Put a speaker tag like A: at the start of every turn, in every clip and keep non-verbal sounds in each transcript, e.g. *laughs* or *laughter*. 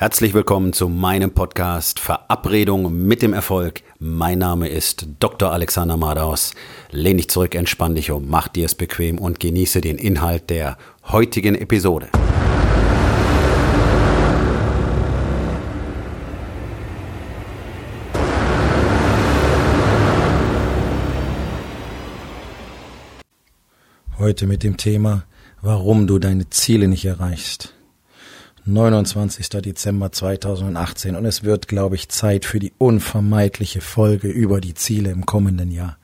A: Herzlich willkommen zu meinem Podcast Verabredung mit dem Erfolg. Mein Name ist Dr. Alexander Madaus. Lehn dich zurück, entspann dich um, mach dir es bequem und genieße den Inhalt der heutigen Episode.
B: Heute mit dem Thema, warum du deine Ziele nicht erreichst. 29. Dezember 2018 und es wird, glaube ich, Zeit für die unvermeidliche Folge über die Ziele im kommenden Jahr.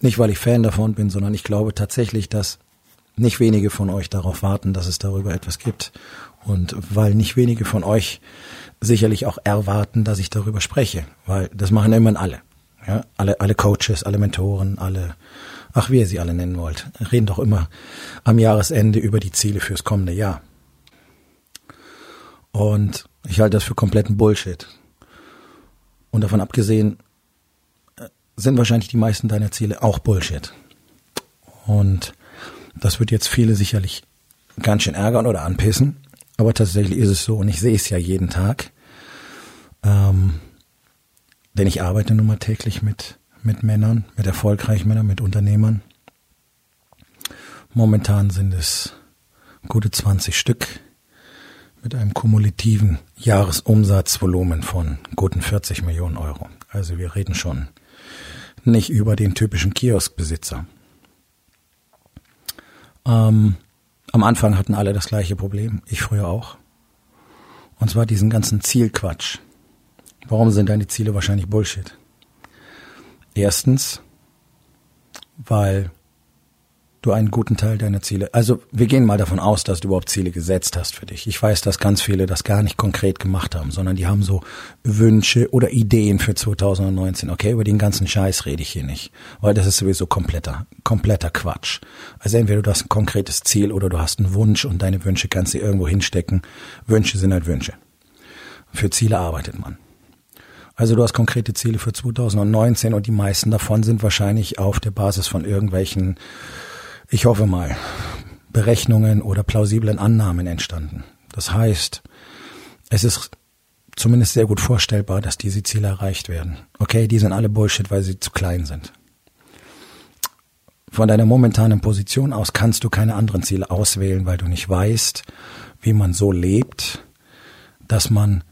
B: Nicht, weil ich Fan davon bin, sondern ich glaube tatsächlich, dass nicht wenige von euch darauf warten, dass es darüber etwas gibt und weil nicht wenige von euch sicherlich auch erwarten, dass ich darüber spreche, weil das machen immerhin alle. Ja, alle, alle Coaches, alle Mentoren, alle, ach, wie ihr sie alle nennen wollt, reden doch immer am Jahresende über die Ziele fürs kommende Jahr. Und ich halte das für kompletten Bullshit. Und davon abgesehen äh, sind wahrscheinlich die meisten deiner Ziele auch Bullshit. Und das wird jetzt viele sicherlich ganz schön ärgern oder anpissen. Aber tatsächlich ist es so und ich sehe es ja jeden Tag. Ähm, denn ich arbeite nun mal täglich mit, mit Männern, mit erfolgreichen Männern, mit Unternehmern. Momentan sind es gute 20 Stück mit einem kumulativen Jahresumsatzvolumen von guten 40 Millionen Euro. Also wir reden schon nicht über den typischen Kioskbesitzer. Ähm, am Anfang hatten alle das gleiche Problem, ich früher auch. Und zwar diesen ganzen Zielquatsch. Warum sind deine Ziele wahrscheinlich Bullshit? Erstens, weil du einen guten Teil deiner Ziele, also wir gehen mal davon aus, dass du überhaupt Ziele gesetzt hast für dich. Ich weiß, dass ganz viele das gar nicht konkret gemacht haben, sondern die haben so Wünsche oder Ideen für 2019. Okay, über den ganzen Scheiß rede ich hier nicht, weil das ist sowieso kompletter, kompletter Quatsch. Also entweder du hast ein konkretes Ziel oder du hast einen Wunsch und deine Wünsche kannst du irgendwo hinstecken. Wünsche sind halt Wünsche. Für Ziele arbeitet man. Also du hast konkrete Ziele für 2019 und die meisten davon sind wahrscheinlich auf der Basis von irgendwelchen ich hoffe mal, Berechnungen oder plausiblen Annahmen entstanden. Das heißt, es ist zumindest sehr gut vorstellbar, dass diese Ziele erreicht werden. Okay, die sind alle Bullshit, weil sie zu klein sind. Von deiner momentanen Position aus kannst du keine anderen Ziele auswählen, weil du nicht weißt, wie man so lebt, dass man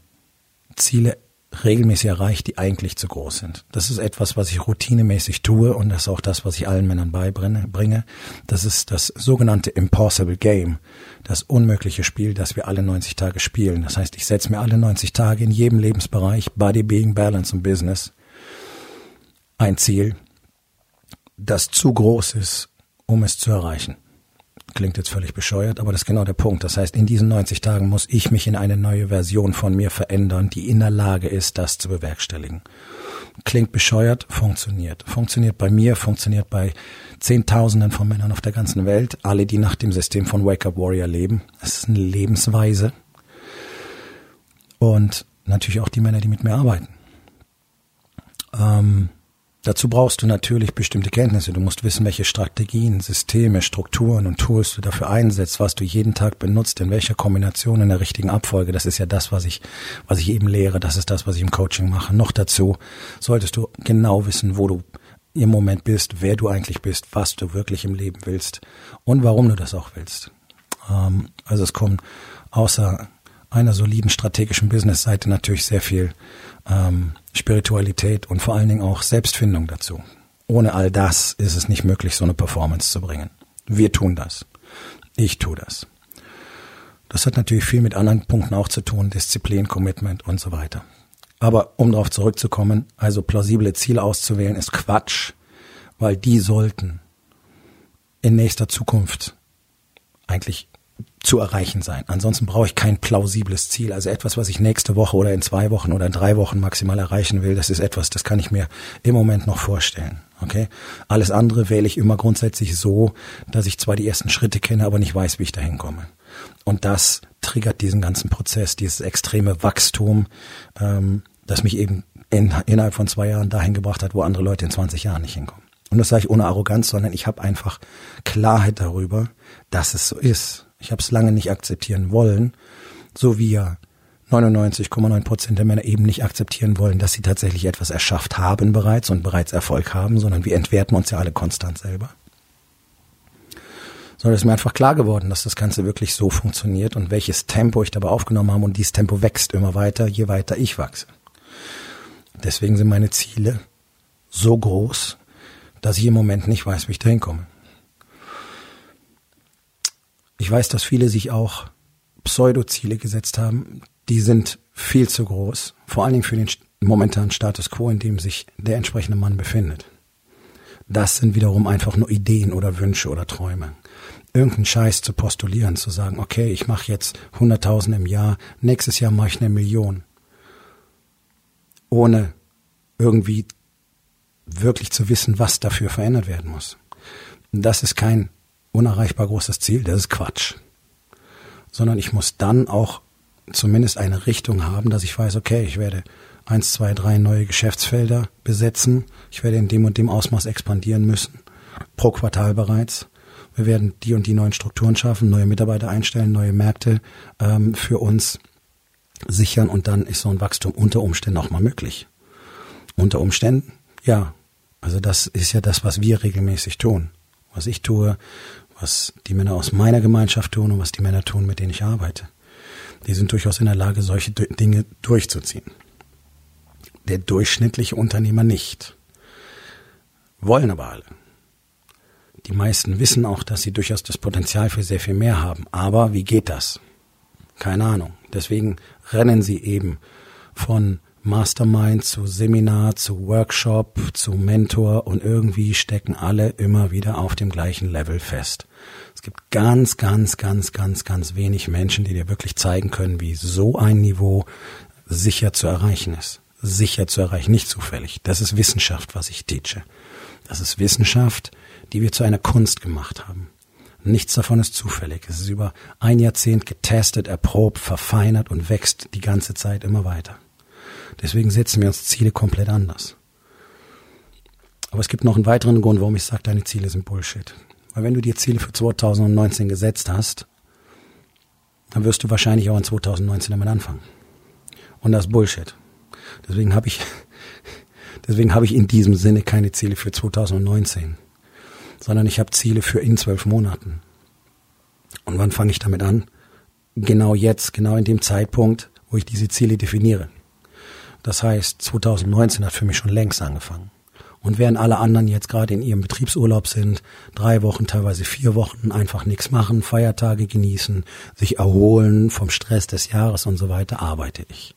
B: Ziele regelmäßig erreicht, die eigentlich zu groß sind. Das ist etwas, was ich routinemäßig tue und das ist auch das, was ich allen Männern beibringe. Das ist das sogenannte Impossible Game, das unmögliche Spiel, das wir alle 90 Tage spielen. Das heißt, ich setze mir alle 90 Tage in jedem Lebensbereich, Body, Being, Balance und Business, ein Ziel, das zu groß ist, um es zu erreichen klingt jetzt völlig bescheuert, aber das ist genau der Punkt. Das heißt, in diesen 90 Tagen muss ich mich in eine neue Version von mir verändern, die in der Lage ist, das zu bewerkstelligen. Klingt bescheuert, funktioniert. Funktioniert bei mir, funktioniert bei Zehntausenden von Männern auf der ganzen Welt, alle, die nach dem System von Wake Up Warrior leben. Es ist eine Lebensweise. Und natürlich auch die Männer, die mit mir arbeiten. Ähm, Dazu brauchst du natürlich bestimmte Kenntnisse. Du musst wissen, welche Strategien, Systeme, Strukturen und Tools du dafür einsetzt, was du jeden Tag benutzt, in welcher Kombination, in der richtigen Abfolge. Das ist ja das, was ich, was ich eben lehre. Das ist das, was ich im Coaching mache. Noch dazu solltest du genau wissen, wo du im Moment bist, wer du eigentlich bist, was du wirklich im Leben willst und warum du das auch willst. Ähm, also es kommt außer einer soliden strategischen Business-Seite natürlich sehr viel ähm, Spiritualität und vor allen Dingen auch Selbstfindung dazu. Ohne all das ist es nicht möglich, so eine Performance zu bringen. Wir tun das. Ich tue das. Das hat natürlich viel mit anderen Punkten auch zu tun, Disziplin, Commitment und so weiter. Aber um darauf zurückzukommen, also plausible Ziele auszuwählen, ist Quatsch, weil die sollten in nächster Zukunft eigentlich zu erreichen sein. Ansonsten brauche ich kein plausibles Ziel. Also etwas, was ich nächste Woche oder in zwei Wochen oder in drei Wochen maximal erreichen will, das ist etwas, das kann ich mir im Moment noch vorstellen. Okay? Alles andere wähle ich immer grundsätzlich so, dass ich zwar die ersten Schritte kenne, aber nicht weiß, wie ich dahin komme. Und das triggert diesen ganzen Prozess, dieses extreme Wachstum, ähm, das mich eben in, innerhalb von zwei Jahren dahin gebracht hat, wo andere Leute in 20 Jahren nicht hinkommen. Und das sage ich ohne Arroganz, sondern ich habe einfach Klarheit darüber, dass es so ist. Ich habe es lange nicht akzeptieren wollen, so wie ja 99,9 Prozent der Männer eben nicht akzeptieren wollen, dass sie tatsächlich etwas erschafft haben bereits und bereits Erfolg haben, sondern wir entwerten uns ja alle konstant selber. Sondern es ist mir einfach klar geworden, dass das Ganze wirklich so funktioniert und welches Tempo ich dabei aufgenommen habe und dieses Tempo wächst immer weiter, je weiter ich wachse. Deswegen sind meine Ziele so groß, dass ich im Moment nicht weiß, wie ich dahin komme. Ich weiß, dass viele sich auch Pseudo-Ziele gesetzt haben, die sind viel zu groß, vor allen Dingen für den momentanen Status quo, in dem sich der entsprechende Mann befindet. Das sind wiederum einfach nur Ideen oder Wünsche oder Träume. Irgendeinen Scheiß zu postulieren, zu sagen, okay, ich mache jetzt 100.000 im Jahr, nächstes Jahr mache ich eine Million. Ohne irgendwie wirklich zu wissen, was dafür verändert werden muss. Das ist kein unerreichbar großes Ziel, das ist Quatsch. Sondern ich muss dann auch zumindest eine Richtung haben, dass ich weiß, okay, ich werde eins, zwei, drei neue Geschäftsfelder besetzen. Ich werde in dem und dem Ausmaß expandieren müssen. Pro Quartal bereits. Wir werden die und die neuen Strukturen schaffen, neue Mitarbeiter einstellen, neue Märkte ähm, für uns sichern und dann ist so ein Wachstum unter Umständen auch mal möglich. Unter Umständen, ja. Also das ist ja das, was wir regelmäßig tun. Was ich tue, was die Männer aus meiner Gemeinschaft tun und was die Männer tun, mit denen ich arbeite die sind durchaus in der Lage, solche Dinge durchzuziehen. Der durchschnittliche Unternehmer nicht. Wollen aber alle. Die meisten wissen auch, dass sie durchaus das Potenzial für sehr viel mehr haben. Aber wie geht das? Keine Ahnung. Deswegen rennen sie eben von Mastermind zu Seminar zu Workshop zu Mentor und irgendwie stecken alle immer wieder auf dem gleichen Level fest. Es gibt ganz, ganz, ganz, ganz, ganz wenig Menschen, die dir wirklich zeigen können, wie so ein Niveau sicher zu erreichen ist. Sicher zu erreichen, nicht zufällig. Das ist Wissenschaft, was ich teache. Das ist Wissenschaft, die wir zu einer Kunst gemacht haben. Nichts davon ist zufällig. Es ist über ein Jahrzehnt getestet, erprobt, verfeinert und wächst die ganze Zeit immer weiter. Deswegen setzen wir uns Ziele komplett anders. Aber es gibt noch einen weiteren Grund, warum ich sage, deine Ziele sind Bullshit. Weil wenn du dir Ziele für 2019 gesetzt hast, dann wirst du wahrscheinlich auch in 2019 damit anfangen. Und das ist Bullshit. Deswegen habe ich, *laughs* deswegen habe ich in diesem Sinne keine Ziele für 2019, sondern ich habe Ziele für in zwölf Monaten. Und wann fange ich damit an? Genau jetzt, genau in dem Zeitpunkt, wo ich diese Ziele definiere. Das heißt, 2019 hat für mich schon längst angefangen. Und während alle anderen jetzt gerade in ihrem Betriebsurlaub sind, drei Wochen, teilweise vier Wochen einfach nichts machen, Feiertage genießen, sich erholen vom Stress des Jahres und so weiter, arbeite ich.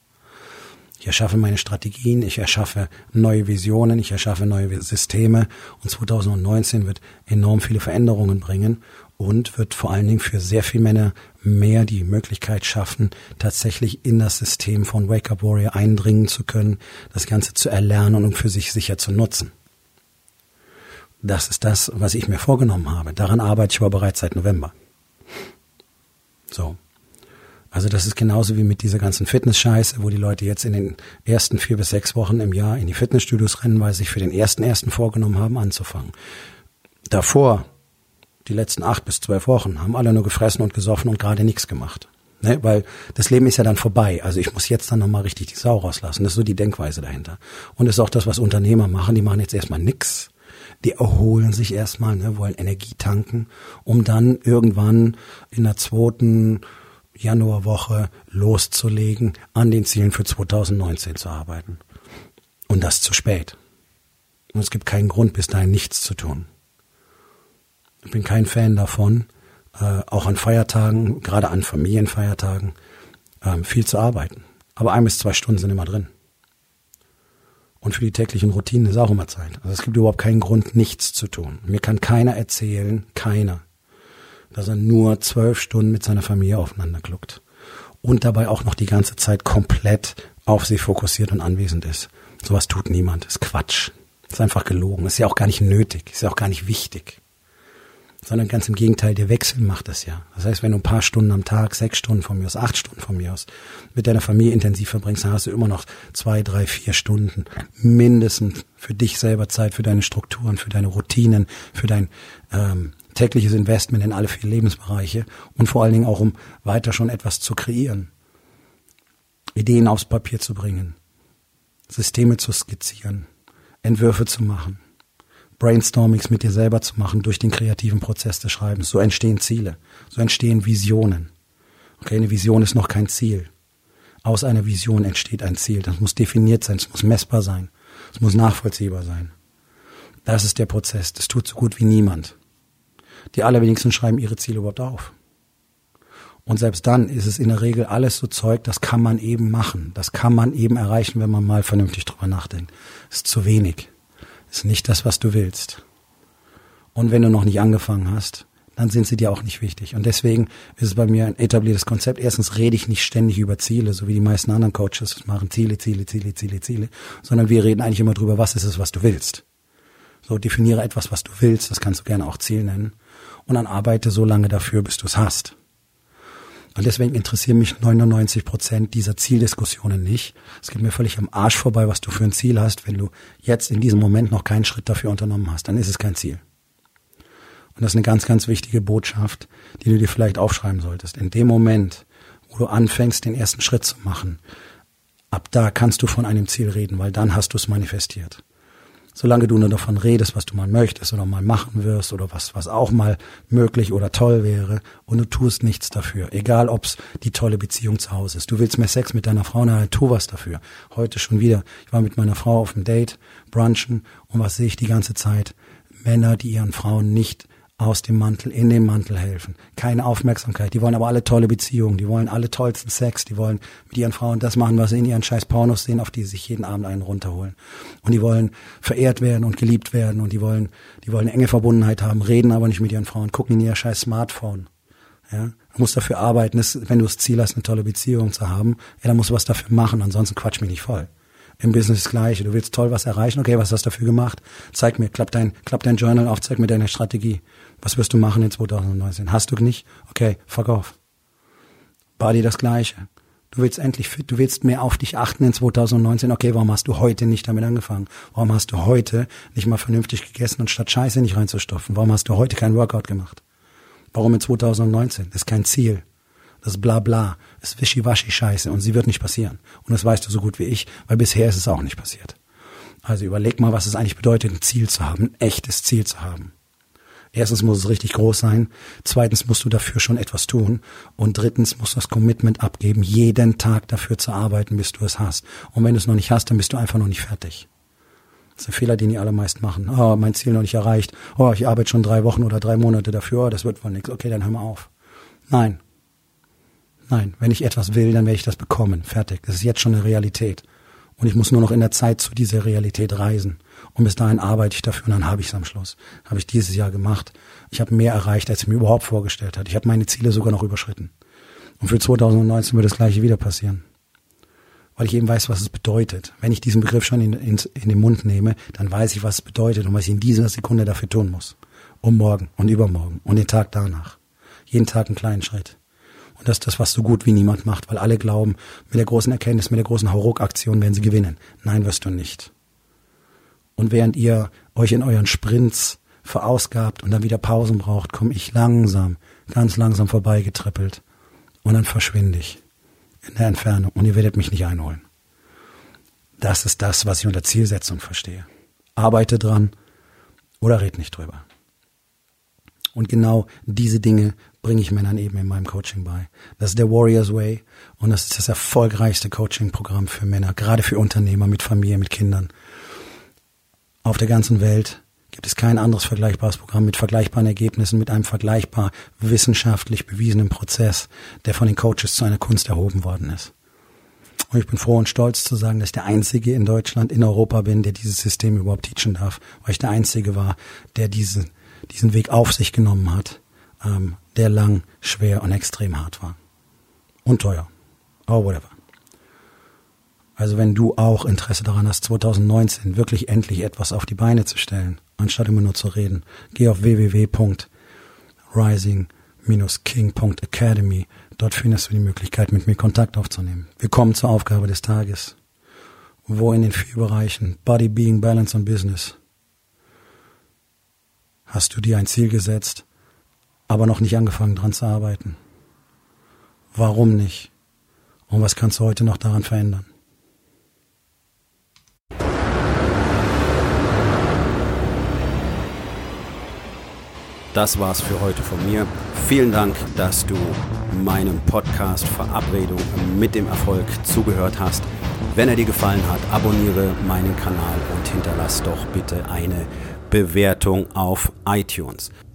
B: Ich erschaffe meine Strategien, ich erschaffe neue Visionen, ich erschaffe neue Systeme und 2019 wird enorm viele Veränderungen bringen und wird vor allen Dingen für sehr viele Männer mehr die Möglichkeit schaffen, tatsächlich in das System von Wake Up Warrior eindringen zu können, das Ganze zu erlernen und für sich sicher zu nutzen. Das ist das, was ich mir vorgenommen habe. Daran arbeite ich aber bereits seit November. So. Also das ist genauso wie mit dieser ganzen Fitness-Scheiße, wo die Leute jetzt in den ersten vier bis sechs Wochen im Jahr in die Fitnessstudios rennen, weil sie sich für den ersten ersten vorgenommen haben, anzufangen. Davor, die letzten acht bis zwölf Wochen, haben alle nur gefressen und gesoffen und gerade nichts gemacht. Ne? Weil das Leben ist ja dann vorbei. Also ich muss jetzt dann nochmal richtig die Sau rauslassen. Das ist so die Denkweise dahinter. Und das ist auch das, was Unternehmer machen. Die machen jetzt erstmal nix die erholen sich erstmal, ne, wollen Energie tanken, um dann irgendwann in der zweiten Januarwoche loszulegen, an den Zielen für 2019 zu arbeiten. Und das zu spät. Und es gibt keinen Grund, bis dahin nichts zu tun. Ich bin kein Fan davon, äh, auch an Feiertagen, gerade an Familienfeiertagen, äh, viel zu arbeiten. Aber ein bis zwei Stunden sind immer drin. Und für die täglichen Routinen ist auch immer Zeit. Also es gibt überhaupt keinen Grund, nichts zu tun. Mir kann keiner erzählen, keiner, dass er nur zwölf Stunden mit seiner Familie aufeinander gluckt. Und dabei auch noch die ganze Zeit komplett auf sie fokussiert und anwesend ist. Sowas tut niemand. Ist Quatsch. Ist einfach gelogen. Ist ja auch gar nicht nötig. Ist ja auch gar nicht wichtig sondern ganz im Gegenteil, der Wechsel macht es ja. Das heißt, wenn du ein paar Stunden am Tag, sechs Stunden von mir aus, acht Stunden von mir aus, mit deiner Familie intensiv verbringst, dann hast du immer noch zwei, drei, vier Stunden mindestens für dich selber Zeit, für deine Strukturen, für deine Routinen, für dein ähm, tägliches Investment in alle vier Lebensbereiche und vor allen Dingen auch, um weiter schon etwas zu kreieren. Ideen aufs Papier zu bringen, Systeme zu skizzieren, Entwürfe zu machen, Brainstormings mit dir selber zu machen durch den kreativen Prozess des Schreibens. So entstehen Ziele, so entstehen Visionen. Okay, eine Vision ist noch kein Ziel. Aus einer Vision entsteht ein Ziel. Das muss definiert sein, es muss messbar sein, es muss nachvollziehbar sein. Das ist der Prozess. Das tut so gut wie niemand. Die allerwenigsten schreiben ihre Ziele überhaupt auf. Und selbst dann ist es in der Regel alles so Zeug, das kann man eben machen. Das kann man eben erreichen, wenn man mal vernünftig drüber nachdenkt. Das ist zu wenig. Ist nicht das, was du willst. Und wenn du noch nicht angefangen hast, dann sind sie dir auch nicht wichtig. Und deswegen ist es bei mir ein etabliertes Konzept. Erstens rede ich nicht ständig über Ziele, so wie die meisten anderen Coaches das machen. Ziele, Ziele, Ziele, Ziele, Ziele. Sondern wir reden eigentlich immer drüber, was ist es, was du willst. So definiere etwas, was du willst. Das kannst du gerne auch Ziel nennen. Und dann arbeite so lange dafür, bis du es hast. Und deswegen interessieren mich 99 Prozent dieser Zieldiskussionen nicht. Es geht mir völlig am Arsch vorbei, was du für ein Ziel hast. Wenn du jetzt in diesem Moment noch keinen Schritt dafür unternommen hast, dann ist es kein Ziel. Und das ist eine ganz, ganz wichtige Botschaft, die du dir vielleicht aufschreiben solltest. In dem Moment, wo du anfängst, den ersten Schritt zu machen, ab da kannst du von einem Ziel reden, weil dann hast du es manifestiert. Solange du nur davon redest, was du mal möchtest oder mal machen wirst oder was, was auch mal möglich oder toll wäre und du tust nichts dafür. Egal, ob's die tolle Beziehung zu Hause ist. Du willst mehr Sex mit deiner Frau, na, tu was dafür. Heute schon wieder. Ich war mit meiner Frau auf dem Date, brunchen und was sehe ich die ganze Zeit? Männer, die ihren Frauen nicht aus dem Mantel, in den Mantel helfen. Keine Aufmerksamkeit. Die wollen aber alle tolle Beziehungen. Die wollen alle tollsten Sex. Die wollen mit ihren Frauen das machen, was sie in ihren scheiß Pornos sehen, auf die sie sich jeden Abend einen runterholen. Und die wollen verehrt werden und geliebt werden. Und die wollen, die wollen enge Verbundenheit haben, reden aber nicht mit ihren Frauen, gucken in ihr scheiß Smartphone. Ja, du musst dafür arbeiten, dass, wenn du das Ziel hast, eine tolle Beziehung zu haben, ja, dann musst du was dafür machen, ansonsten quatsch mich nicht voll. Im Business das Gleiche. Du willst toll was erreichen, okay, was hast du dafür gemacht? Zeig mir, klapp dein, klapp dein Journal auf, zeig mir deine Strategie. Was wirst du machen in 2019? Hast du nicht? Okay, fuck off. Body das Gleiche. Du willst endlich fit, du willst mehr auf dich achten in 2019. Okay, warum hast du heute nicht damit angefangen? Warum hast du heute nicht mal vernünftig gegessen und statt Scheiße nicht reinzustopfen? Warum hast du heute kein Workout gemacht? Warum in 2019? Das ist kein Ziel. Das ist bla bla. Das ist wischiwaschi Scheiße und sie wird nicht passieren. Und das weißt du so gut wie ich, weil bisher ist es auch nicht passiert. Also überleg mal, was es eigentlich bedeutet, ein Ziel zu haben, ein echtes Ziel zu haben. Erstens muss es richtig groß sein. Zweitens musst du dafür schon etwas tun. Und drittens musst du das Commitment abgeben, jeden Tag dafür zu arbeiten, bis du es hast. Und wenn du es noch nicht hast, dann bist du einfach noch nicht fertig. Das ist ein Fehler, den die allermeisten machen. Oh, mein Ziel noch nicht erreicht. Oh, ich arbeite schon drei Wochen oder drei Monate dafür. Oh, das wird wohl nichts. Okay, dann hör mal auf. Nein. Nein, wenn ich etwas will, dann werde ich das bekommen. Fertig. Das ist jetzt schon eine Realität. Und ich muss nur noch in der Zeit zu dieser Realität reisen. Und bis dahin arbeite ich dafür und dann habe ich es am Schluss. Habe ich dieses Jahr gemacht. Ich habe mehr erreicht, als ich mir überhaupt vorgestellt hatte. Ich habe meine Ziele sogar noch überschritten. Und für 2019 wird das gleiche wieder passieren. Weil ich eben weiß, was es bedeutet. Wenn ich diesen Begriff schon in, in, in den Mund nehme, dann weiß ich, was es bedeutet und was ich in dieser Sekunde dafür tun muss. Um morgen und übermorgen und den Tag danach. Jeden Tag einen kleinen Schritt. Und das ist das, was so gut wie niemand macht, weil alle glauben, mit der großen Erkenntnis, mit der großen Hauruck-Aktion werden sie gewinnen. Nein, wirst du nicht. Und während ihr euch in euren Sprints verausgabt und dann wieder Pausen braucht, komme ich langsam, ganz langsam vorbeigetrippelt. Und dann verschwinde ich in der Entfernung und ihr werdet mich nicht einholen. Das ist das, was ich unter Zielsetzung verstehe. Arbeite dran oder red nicht drüber. Und genau diese Dinge bringe ich Männern eben in meinem Coaching bei. Das ist der Warriors Way und das ist das erfolgreichste Coaching-Programm für Männer, gerade für Unternehmer mit Familie, mit Kindern. Auf der ganzen Welt gibt es kein anderes vergleichbares Programm mit vergleichbaren Ergebnissen, mit einem vergleichbar wissenschaftlich bewiesenen Prozess, der von den Coaches zu einer Kunst erhoben worden ist. Und ich bin froh und stolz zu sagen, dass ich der Einzige in Deutschland, in Europa bin, der dieses System überhaupt teachen darf, weil ich der Einzige war, der diesen, diesen Weg auf sich genommen hat, ähm, der lang, schwer und extrem hart war. Und teuer. Oh, whatever. Also wenn du auch Interesse daran hast, 2019 wirklich endlich etwas auf die Beine zu stellen, anstatt immer nur zu reden, geh auf www.rising-king.academy. Dort findest du die Möglichkeit, mit mir Kontakt aufzunehmen. Wir kommen zur Aufgabe des Tages. Wo in den vier Bereichen Body, Being, Balance und Business hast du dir ein Ziel gesetzt, aber noch nicht angefangen dran zu arbeiten? Warum nicht? Und was kannst du heute noch daran verändern?
A: Das war's für heute von mir. Vielen Dank, dass du meinem Podcast Verabredung mit dem Erfolg zugehört hast. Wenn er dir gefallen hat, abonniere meinen Kanal und hinterlass doch bitte eine Bewertung auf iTunes.